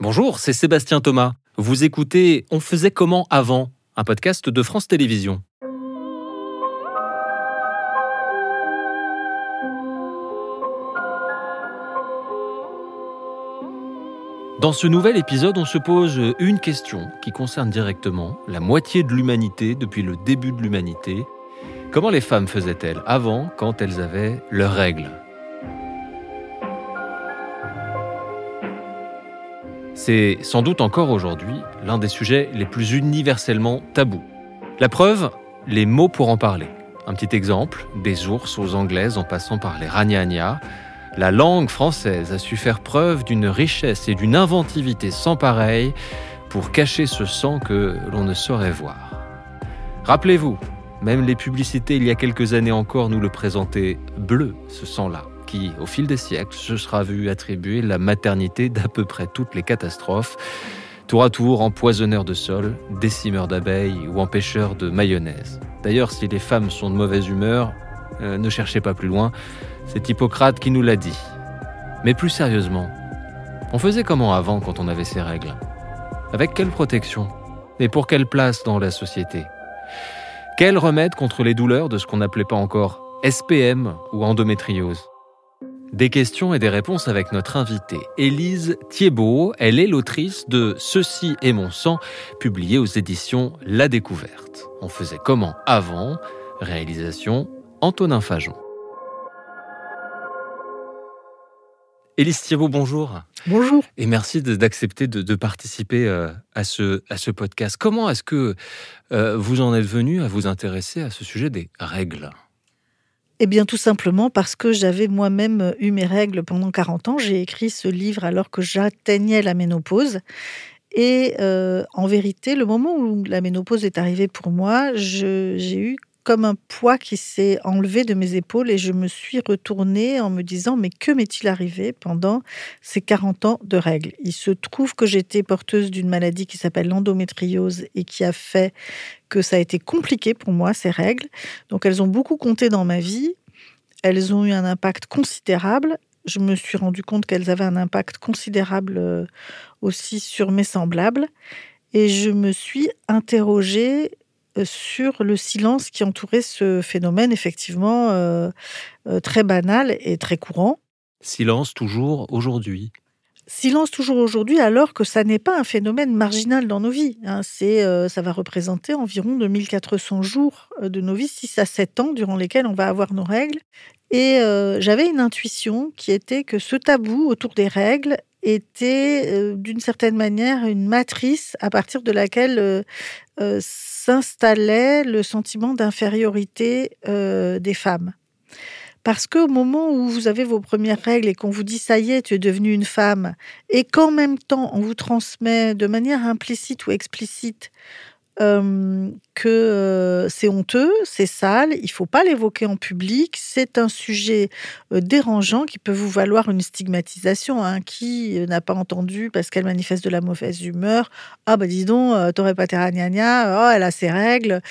Bonjour, c'est Sébastien Thomas. Vous écoutez On faisait comment avant un podcast de France Télévisions. Dans ce nouvel épisode, on se pose une question qui concerne directement la moitié de l'humanité depuis le début de l'humanité. Comment les femmes faisaient-elles avant quand elles avaient leurs règles? C'est sans doute encore aujourd'hui l'un des sujets les plus universellement tabous. La preuve, les mots pour en parler. Un petit exemple, des ours aux anglaises en passant par les ragnagnas, la langue française a su faire preuve d'une richesse et d'une inventivité sans pareil pour cacher ce sang que l'on ne saurait voir. Rappelez-vous, même les publicités il y a quelques années encore nous le présentaient bleu, ce sang-là, qui, au fil des siècles, se sera vu attribuer la maternité d'à peu près toutes les catastrophes, tour à tour empoisonneur de sol, décimeur d'abeilles ou empêcheur de mayonnaise. D'ailleurs, si les femmes sont de mauvaise humeur, euh, ne cherchez pas plus loin, c'est Hippocrate qui nous l'a dit. Mais plus sérieusement, on faisait comment avant quand on avait ces règles? Avec quelle protection? Et pour quelle place dans la société? Quel remède contre les douleurs de ce qu'on n'appelait pas encore SPM ou endométriose? Des questions et des réponses avec notre invitée, Élise Thiebaud. Elle est l'autrice de Ceci est mon sang, publié aux éditions La Découverte. On faisait comment avant? Réalisation Antonin Fajon. Élise Thiebaud, bonjour. Bonjour. Et merci d'accepter de, participer euh, à ce, à ce podcast. Comment est-ce que euh, vous en êtes venu à vous intéresser à ce sujet des règles? Eh bien, tout simplement parce que j'avais moi-même eu mes règles pendant 40 ans. J'ai écrit ce livre alors que j'atteignais la ménopause. Et euh, en vérité, le moment où la ménopause est arrivée pour moi, j'ai eu comme un poids qui s'est enlevé de mes épaules et je me suis retournée en me disant mais que m'est-il arrivé pendant ces 40 ans de règles? Il se trouve que j'étais porteuse d'une maladie qui s'appelle l'endométriose et qui a fait que ça a été compliqué pour moi ces règles. Donc elles ont beaucoup compté dans ma vie. Elles ont eu un impact considérable. Je me suis rendu compte qu'elles avaient un impact considérable euh, aussi sur mes semblables. Et je me suis interrogée sur le silence qui entourait ce phénomène effectivement euh, euh, très banal et très courant. Silence toujours aujourd'hui. Silence toujours aujourd'hui, alors que ça n'est pas un phénomène marginal dans nos vies. Hein. C'est, ça va représenter environ 2400 jours de nos vies, 6 à 7 ans durant lesquels on va avoir nos règles. Et j'avais une intuition qui était que ce tabou autour des règles était d'une certaine manière une matrice à partir de laquelle s'installait le sentiment d'infériorité euh, des femmes. Parce qu'au moment où vous avez vos premières règles et qu'on vous dit ça y est, tu es devenue une femme, et qu'en même temps on vous transmet de manière implicite ou explicite euh, que euh, c'est honteux, c'est sale, il faut pas l'évoquer en public, c'est un sujet euh, dérangeant qui peut vous valoir une stigmatisation. Hein. Qui n'a pas entendu parce qu'elle manifeste de la mauvaise humeur? Ah bah dis donc, t'aurais pas tes oh elle a ses règles.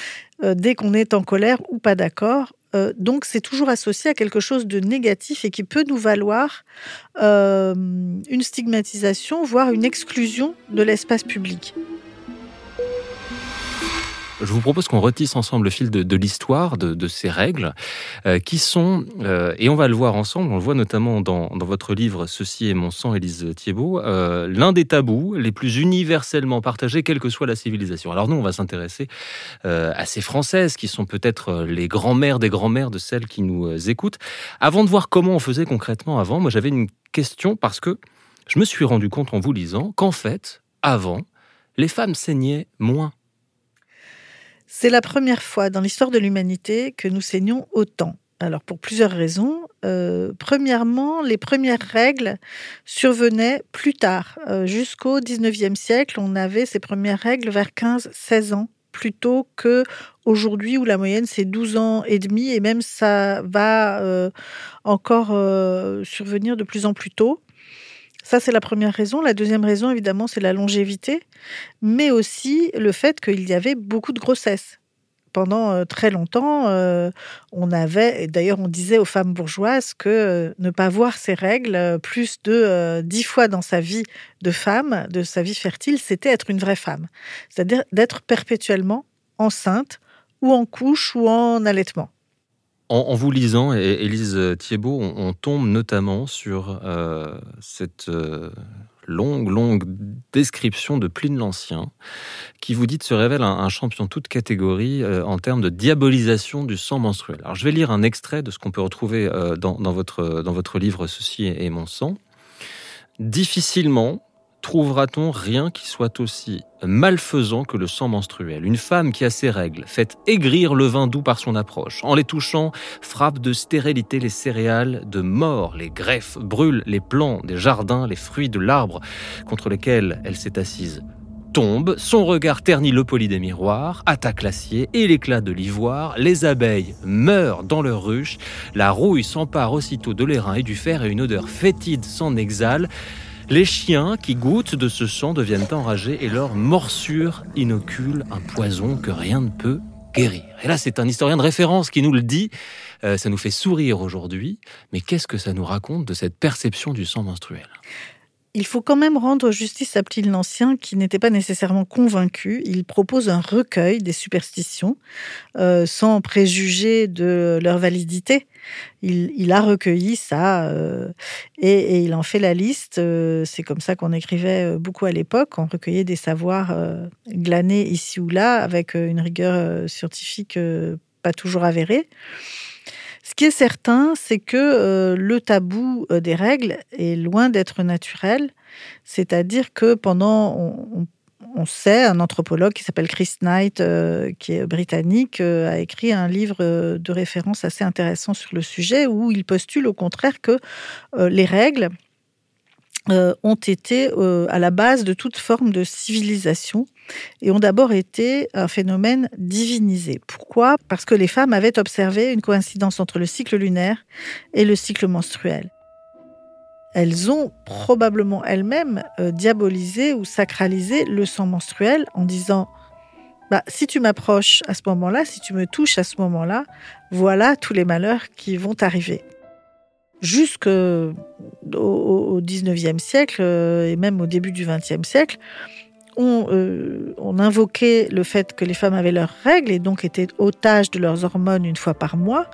dès qu'on est en colère ou pas d'accord, donc c'est toujours associé à quelque chose de négatif et qui peut nous valoir une stigmatisation, voire une exclusion de l'espace public. Je vous propose qu'on retisse ensemble le fil de, l'histoire de, ces règles, euh, qui sont, euh, et on va le voir ensemble, on le voit notamment dans, votre livre Ceci est mon sang, Élise Thiebaud, euh, l'un des tabous les plus universellement partagés, quelle que soit la civilisation. Alors nous, on va s'intéresser à ces Françaises qui sont peut-être les grands-mères des grands-mères de celles qui nous écoutent. Avant de voir comment on faisait concrètement avant, moi j'avais une question parce que je me suis rendu compte en vous lisant qu'en fait, avant, les femmes saignaient moins c'est la première fois dans l'histoire de l'humanité que nous saignons autant. Alors pour plusieurs raisons. Euh, premièrement, les premières règles survenaient plus tard. Euh, jusqu'au 19e siècle, on avait ces premières règles vers 15-16 ans plutôt que aujourd'hui où la moyenne c'est 12 ans et demi et même ça va euh, encore survenir de plus en plus tôt. Ça, c'est la première raison. La deuxième raison, évidemment, c'est la longévité, mais aussi le fait qu'il y avait beaucoup de grossesses. pendant très longtemps, on avait, d'ailleurs, on disait aux femmes bourgeoises que ne pas voir ses règles plus de dix fois dans sa vie de femme, de sa vie fertile, c'était être une vraie femme. C'est-à-dire d'être perpétuellement enceinte ou en couche ou en allaitement. En, vous lisant, Élise Thiebaud, on, tombe notamment sur cette longue, longue description de Pline l'Ancien, qui vous dit se révèle un, champion toute catégorie euh, en termes de diabolisation du sang menstruel. Alors je vais lire un extrait de ce qu'on peut retrouver euh, dans, votre, dans votre livre Ceci est mon sang. Difficilement, trouvera-t-on rien qui soit aussi malfaisant que le sang menstruel? Une femme qui a ses règles fait aigrir le vin doux par son approche. En les touchant, frappe de stérilité les céréales, de mort. Les greffes, brûle les plants des jardins, les fruits de l'arbre contre lesquels elle s'est assise tombe, son regard ternit le poli des miroirs, attaque l'acier et l'éclat de l'ivoire, les abeilles meurent dans leur ruche, la rouille s'empare aussitôt de l'airain et du fer et une odeur fétide s'en exhale. Les chiens qui goûtent de ce sang deviennent enragés et leur morsure inocule un poison que rien ne peut guérir. Et là, c'est un historien de référence qui nous le dit. Euh, ça nous fait sourire aujourd'hui, mais qu'est-ce que ça nous raconte de cette perception du sang menstruel? Il faut quand même rendre justice à Pline l'Ancien, qui n'était pas nécessairement convaincu. Il propose un recueil des superstitions, euh, sans préjuger de leur validité. Il, a recueilli ça euh, et, il en fait la liste. Euh, c'est comme ça qu'on écrivait beaucoup à l'époque. On recueillait des savoirs glanés ici ou là, avec une rigueur scientifique pas toujours avérée. Ce qui est certain, c'est que euh, le tabou euh, des règles est loin d'être naturel. C'est-à-dire que pendant, sait, un anthropologue qui s'appelle Chris Knight, euh, qui est britannique, a écrit un livre de référence assez intéressant sur le sujet où il postule au contraire que les règles euh, ont été euh, à la base de toute forme de civilisation et ont d'abord été un phénomène divinisé. Pourquoi? Parce que les femmes avaient observé une coïncidence entre le cycle lunaire et le cycle menstruel. Elles ont probablement elles-mêmes euh, diabolisé ou sacralisé le sang menstruel en disant bah, si tu m'approches à ce moment-là, si tu me touches à ce moment-là, voilà tous les malheurs qui vont arriver jusqu'au au 19e siècle euh, et même au début du 20e siècle, euh, on, invoquait le fait que les femmes avaient leurs règles et donc étaient otages de leurs hormones une fois par mois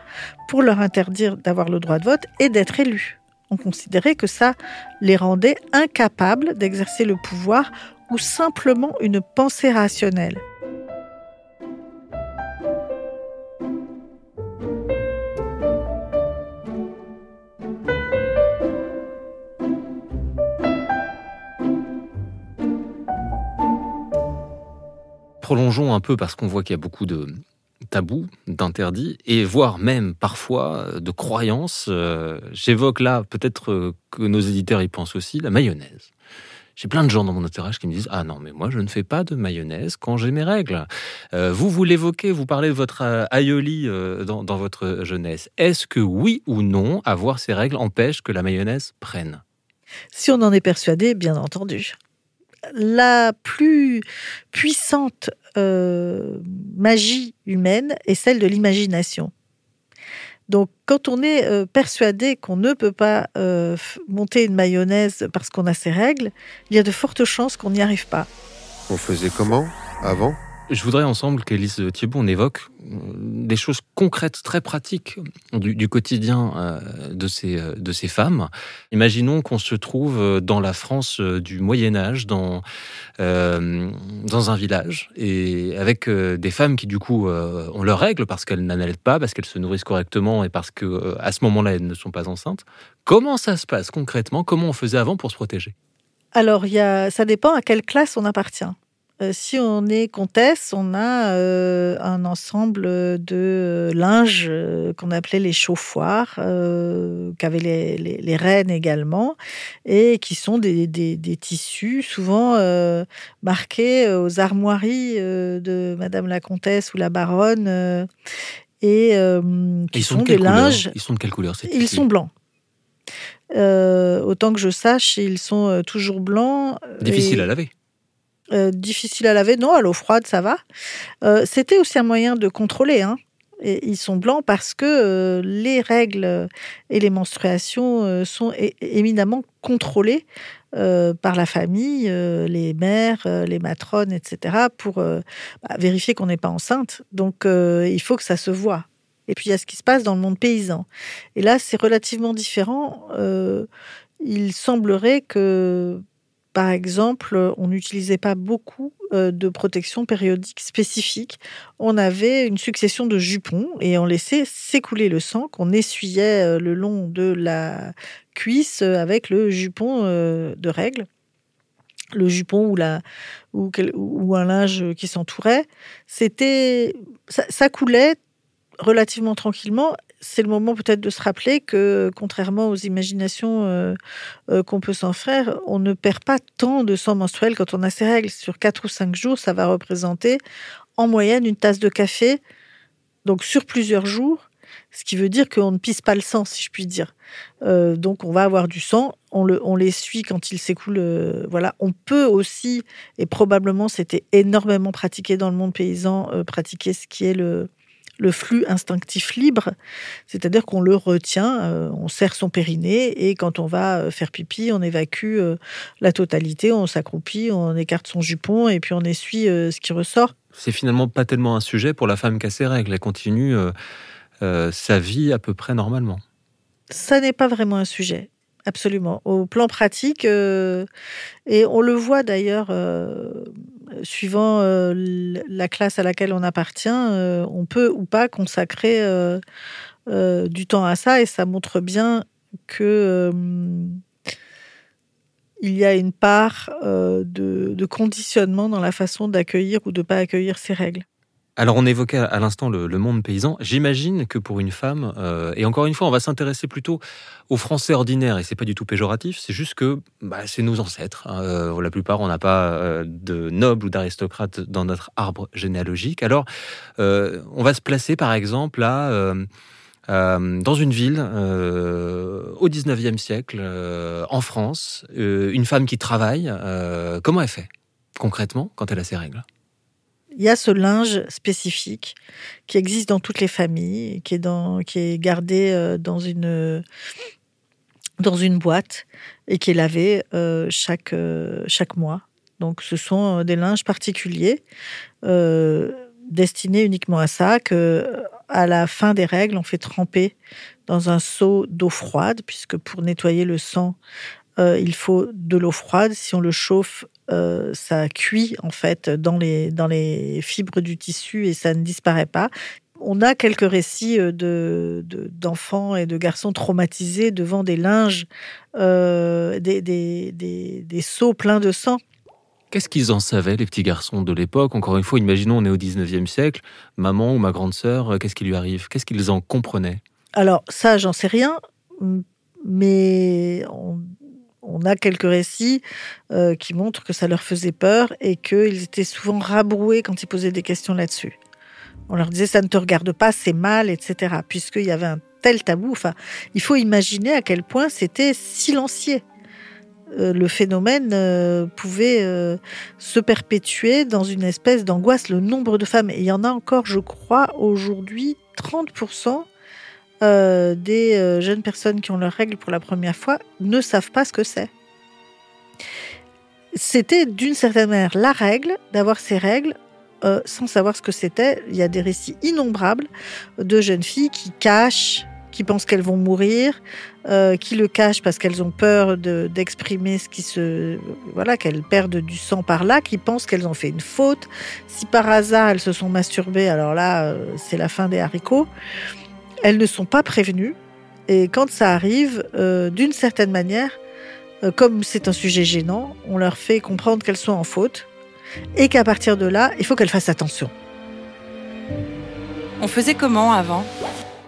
pour leur interdire d'avoir le droit de vote et d'être élues. On considérait que ça les rendait incapables d'exercer le pouvoir ou simplement une pensée rationnelle. prolongeons un peu parce qu'on voit qu'il y a beaucoup de tabous, d'interdits, et voire même parfois de croyances. Euh, j'évoque là, peut-être euh, que nos éditeurs y pensent aussi, la mayonnaise. J'ai plein de gens dans mon entourage qui me disent Ah non, mais moi je ne fais pas de mayonnaise quand j'ai mes règles. Euh, vous, vous l'évoquez, vous parlez de votre aïoli dans, dans, votre jeunesse. Est-ce que oui ou non, avoir ces règles empêche que la mayonnaise prenne? Si on en est persuadé, bien entendu la plus puissante euh, magie humaine est celle de l'imagination. Donc, quand on est euh, persuadé qu'on ne peut pas euh, monter une mayonnaise parce qu'on a ses règles, il y a de fortes chances qu'on n'y arrive pas. On faisait comment avant? Je voudrais ensemble qu'Élise Thiebaud, on évoque euh, des choses concrètes, très pratiques du, quotidien euh, de ces, euh, de ces femmes. Imaginons qu'on se trouve dans la France du Moyen Âge, dans, dans un village, et avec des femmes qui du coup ont leurs règles parce qu'elles n'allaitent pas, parce qu'elles se nourrissent correctement et parce que à ce moment-là elles ne sont pas enceintes. Comment ça se passe concrètement? Comment on faisait avant pour se protéger? Alors, y a, ça dépend à quelle classe on appartient. Euh, si on est comtesse, on a euh, un ensemble de linge euh, qu'on appelait les chauffoirs, qu'avaient les, les, reines également, et qui sont des, des, tissus souvent marqués aux armoiries de Madame la comtesse ou la baronne, et qui sont, des linges. Ils sont de quelle couleur Ils sont blancs. autant que je sache, ils sont toujours blancs. Difficile à laver Euh, difficile à laver, non, à l'eau froide, ça va. Euh, c'était aussi un moyen de contrôler. Hein. Et ils sont blancs parce que euh, les règles et les menstruations sont éminemment contrôlées par la famille, les mères, les matrones, etc., pour bah, vérifier qu'on n'est pas enceinte. Donc, il faut que ça se voit. Et puis, il y a ce qui se passe dans le monde paysan. Et là, c'est relativement différent. il semblerait que par exemple, on n'utilisait pas beaucoup euh, de protection périodique spécifique. On avait une succession de jupons et on laissait s'écouler le sang qu'on essuyait euh, le long de la cuisse avec le jupon euh, de règle le jupon ou un linge qui s'entourait, c'était ça, coulait relativement tranquillement c'est le moment peut-être de se rappeler que, contrairement aux imaginations euh, euh, qu'on peut s'en faire, on ne perd pas tant de sang menstruel quand on a ses règles. Sur 4 ou 5 jours, ça va représenter en moyenne une tasse de café, donc sur plusieurs jours, ce qui veut dire qu'on ne pisse pas le sang, si je puis dire. Euh, donc on va avoir du sang, on, le, on l'essuie quand il s'écoule. voilà, on peut aussi, et probablement c'était énormément pratiqué dans le monde paysan, pratiquer ce qui est le, le flux instinctif libre, c'est-à-dire qu'on le retient, euh, on serre son périnée et quand on va euh, faire pipi, on évacue euh, la totalité, on s'accroupit, on écarte son jupon et puis on essuie ce qui ressort. C'est finalement pas tellement un sujet pour la femme qui a ses règles, elle continue sa vie à peu près normalement. Ça n'est pas vraiment un sujet. Absolument. Au plan pratique, et on le voit d'ailleurs suivant euh, la classe à laquelle on appartient, euh, on peut ou pas consacrer euh, du temps à ça et ça montre bien que il y a une part de, conditionnement dans la façon d'accueillir ou de pas accueillir ces règles. Alors on évoquait à l'instant le, monde paysan. J'imagine que pour une femme, euh, et encore une fois, on va s'intéresser plutôt aux Français ordinaires, et c'est pas du tout péjoratif. C'est juste que bah, c'est nos ancêtres. Hein. Euh, la plupart, on n'a pas euh, de nobles ou d'aristocrates dans notre arbre généalogique. Alors on va se placer, par exemple, dans une ville au 19e siècle, en France, une femme qui travaille, comment elle fait concrètement quand elle a ses règles? Il y a ce linge spécifique qui existe dans toutes les familles, qui est, gardé euh, dans une, boîte et qui est lavé euh, chaque, euh, chaque mois. Donc ce sont des linges particuliers destinés uniquement à ça, que à la fin des règles, on fait tremper dans un seau d'eau froide, puisque pour nettoyer le sang, il faut de l'eau froide. Si on le chauffe, euh, ça cuit en fait dans les, dans les fibres du tissu et ça ne disparaît pas. On a quelques récits euh, de, d'enfants et de garçons traumatisés devant des linges, euh, des, des, des, seaux pleins de sang. Qu'est-ce qu'ils en savaient, les petits garçons de l'époque? Encore une fois, imaginons, on est au 19e siècle, maman ou ma grande sœur, qu'est-ce qui lui arrive? Qu'est-ce qu'ils en comprenaient? Alors, ça, j'en sais rien, mais on a quelques récits euh, qui montrent que ça leur faisait peur et qu'ils étaient souvent rabroués quand ils posaient des questions là-dessus. On leur disait ça ne te regarde pas, c'est mal, etc. Puisqu'il y avait un tel tabou. Enfin, il faut imaginer à quel point c'était silencieux. Euh, le phénomène euh, pouvait se perpétuer dans une espèce d'angoisse. Le nombre de femmes, il y en a encore, je crois, aujourd'hui, 30% euh, des euh, jeunes personnes qui ont leurs règles pour la première fois ne savent pas ce que c'est. C'était d'une certaine manière la règle d'avoir ces règles euh, sans savoir ce que c'était. Il y a des récits innombrables de jeunes filles qui cachent, qui pensent qu'elles vont mourir, qui le cachent parce qu'elles ont peur d'exprimer ce qui se, voilà, qu'elles perdent du sang par là, qui pensent qu'elles ont fait une faute. Si par hasard elles se sont masturbées, alors là, c'est la fin des haricots elles ne sont pas prévenues. Et quand ça arrive, euh, d'une certaine manière, euh, comme c'est un sujet gênant, on leur fait comprendre qu'elles sont en faute et qu'à partir de là, il faut qu'elles fassent attention. On faisait comment avant?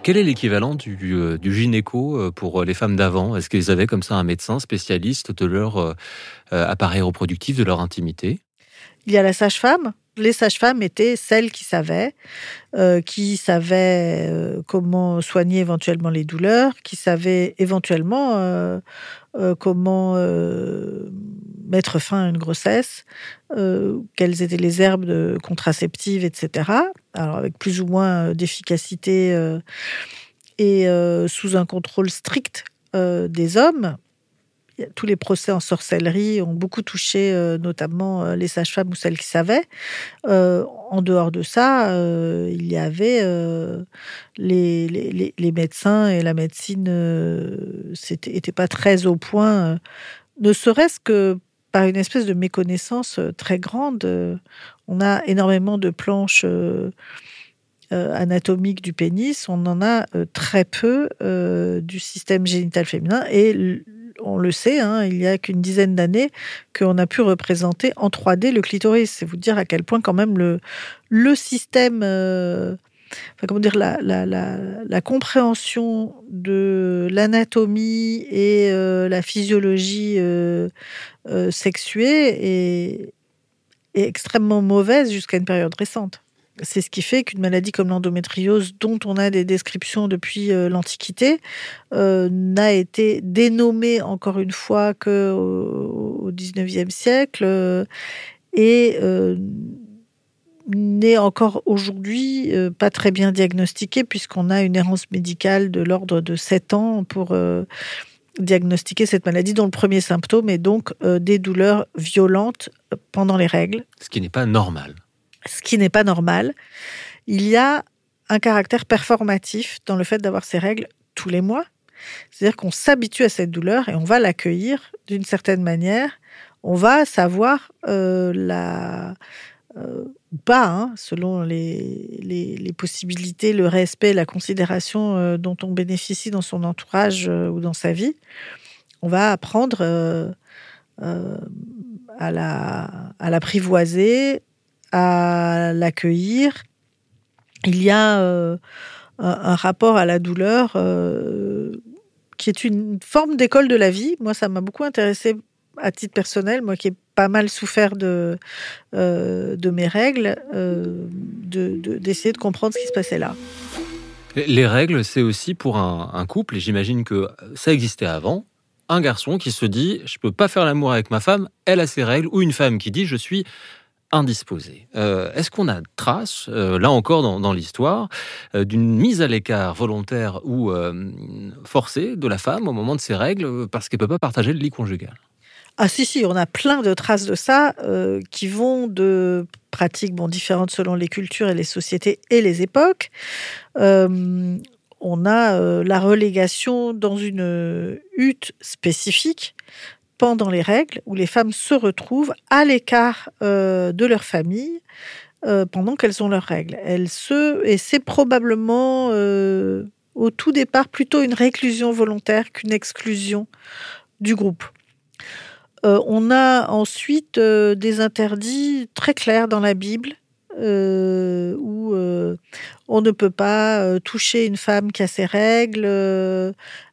Quel est l'équivalent du, euh, gynéco pour les femmes d'avant? Est-ce qu'ils avaient comme ça un médecin spécialiste de leur appareil reproductif, de leur intimité? Il y a la sage-femme les sages-femmes étaient celles qui savaient, euh, qui savaient euh, comment soigner éventuellement les douleurs, qui savaient éventuellement euh, comment mettre fin à une grossesse, quelles étaient les herbes contraceptives, etc. Alors avec plus ou moins d'efficacité et sous un contrôle strict des hommes tous les procès en sorcellerie ont beaucoup touché euh, notamment euh, les sages-femmes ou celles qui savaient. Euh, en dehors de ça, il y avait les, les, médecins et la médecine n'étaient pas très au point, ne serait-ce que par une espèce de méconnaissance très grande. on a énormément de planches anatomiques du pénis, on en a très peu du système génital féminin et on le sait, hein, il y a qu'une dizaine d'années qu'on a pu représenter en 3D le clitoris. C'est vous dire à quel point quand même le, système, euh, comment dire, la, compréhension de l'anatomie et euh, la physiologie euh, sexuée est extrêmement mauvaise jusqu'à une période récente. C'est ce qui fait qu'une maladie comme l'endométriose, dont on a des descriptions depuis euh, l'Antiquité, euh, n'a été dénommée encore une fois qu'au XIXe siècle euh, et n'est encore aujourd'hui pas très bien diagnostiquée puisqu'on a une errance médicale de l'ordre de 7 ans pour diagnostiquer cette maladie dont le premier symptôme est donc des douleurs violentes pendant les règles. Ce qui n'est pas normal ce qui n'est pas normal. Il y a un caractère performatif dans le fait d'avoir ces règles tous les mois. C'est-à-dire qu'on s'habitue à cette douleur et on va l'accueillir d'une certaine manière. On va savoir euh, la euh, ou pas, hein, selon les, les, possibilités, le respect, la considération euh, dont on bénéficie dans son entourage ou dans sa vie. On va apprendre à la à l'apprivoiser, à l'accueillir. Il y a euh, un, rapport à la douleur euh, qui est une forme d'école de la vie. Moi, ça m'a beaucoup intéressé à titre personnel, moi qui ai pas mal souffert de, euh, de mes règles, d'essayer de, de, comprendre ce qui se passait là. Les règles, c'est aussi pour un, un couple, et j'imagine que ça existait avant, un garçon qui se dit je peux pas faire l'amour avec ma femme, elle a ses règles, ou une femme qui dit je suis indisposé. Euh, est-ce qu'on a trace, euh, là encore dans, l'histoire, euh, d'une mise à l'écart volontaire ou forcée de la femme au moment de ses règles parce qu'elle ne peut pas partager le lit conjugal? Ah si, si, on a plein de traces de ça qui vont de pratiques bon, différentes selon les cultures et les sociétés et les époques. on a la relégation dans une hutte spécifique pendant les règles, où les femmes se retrouvent à l'écart euh, de leur famille euh, pendant qu'elles ont leurs règles. Se, et c'est probablement euh, au tout départ plutôt une réclusion volontaire qu'une exclusion du groupe. on a ensuite des interdits très clairs dans la Bible où on ne peut pas toucher une femme qui a ses règles,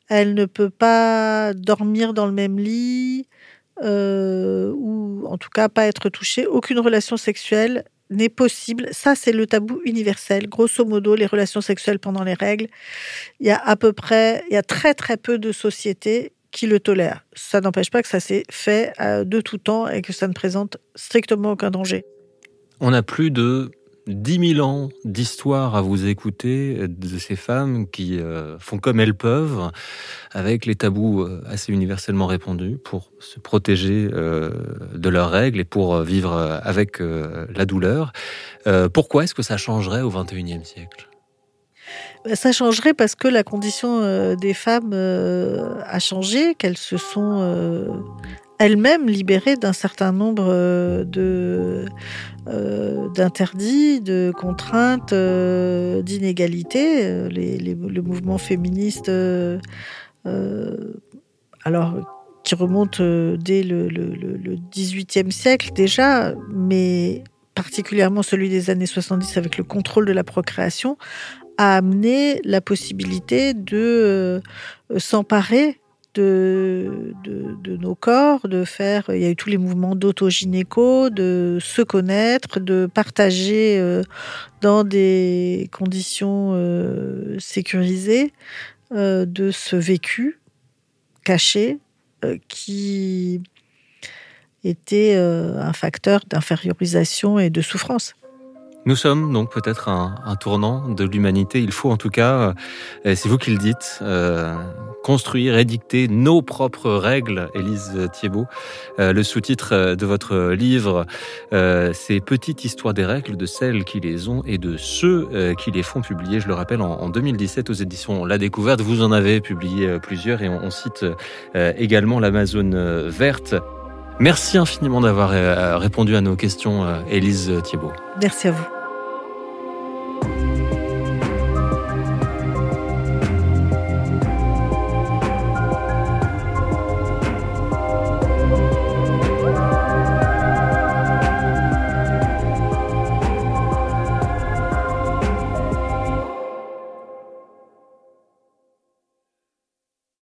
elle ne peut pas dormir dans le même lit, euh, ou en tout cas pas être touchée. Aucune relation sexuelle n'est possible. Ça, c'est le tabou universel. Grosso modo, les relations sexuelles pendant les règles, il y a à peu près, il y a très très peu de sociétés qui le tolèrent. Ça n'empêche pas que ça s'est fait euh, de tout temps et que ça ne présente strictement aucun danger. On a plus de 10 000 ans d'histoire à vous écouter de ces femmes qui euh, font comme elles peuvent, avec les tabous euh, assez universellement répandus pour se protéger euh, de leurs règles et pour vivre avec la douleur. pourquoi est-ce que ça changerait au XXIe siècle? Bah, ça changerait parce que la condition des femmes a changé, qu'elles se sont elles-mêmes libérées d'un certain nombre de euh, d'interdits, de contraintes, euh, d'inégalités. Euh, le mouvement féministe, alors qui remonte dès le, XVIIIe siècle déjà, mais particulièrement celui des années 70 avec le contrôle de la procréation, a amené la possibilité de s'emparer de, de, nos corps, de faire, il y a eu tous les mouvements d'autogynéco, de se connaître, de partager euh, dans des conditions euh, sécurisées euh, de ce vécu caché qui était un facteur d'infériorisation et de souffrance. Nous sommes donc peut-être un, un, tournant de l'humanité. Il faut en tout cas, c'est vous qui le dites, construire, édicter nos propres règles, Élise Thiebaud. Euh, le sous-titre de votre livre, euh, c'est Petite histoire des règles de celles qui les ont et de ceux euh, qui les font publier. Je le rappelle, en, en, 2017 aux éditions La Découverte, vous en avez publié plusieurs et on, on cite également l'Amazone verte. Merci infiniment d'avoir répondu à nos questions, Élise Thiebaud. Merci à vous.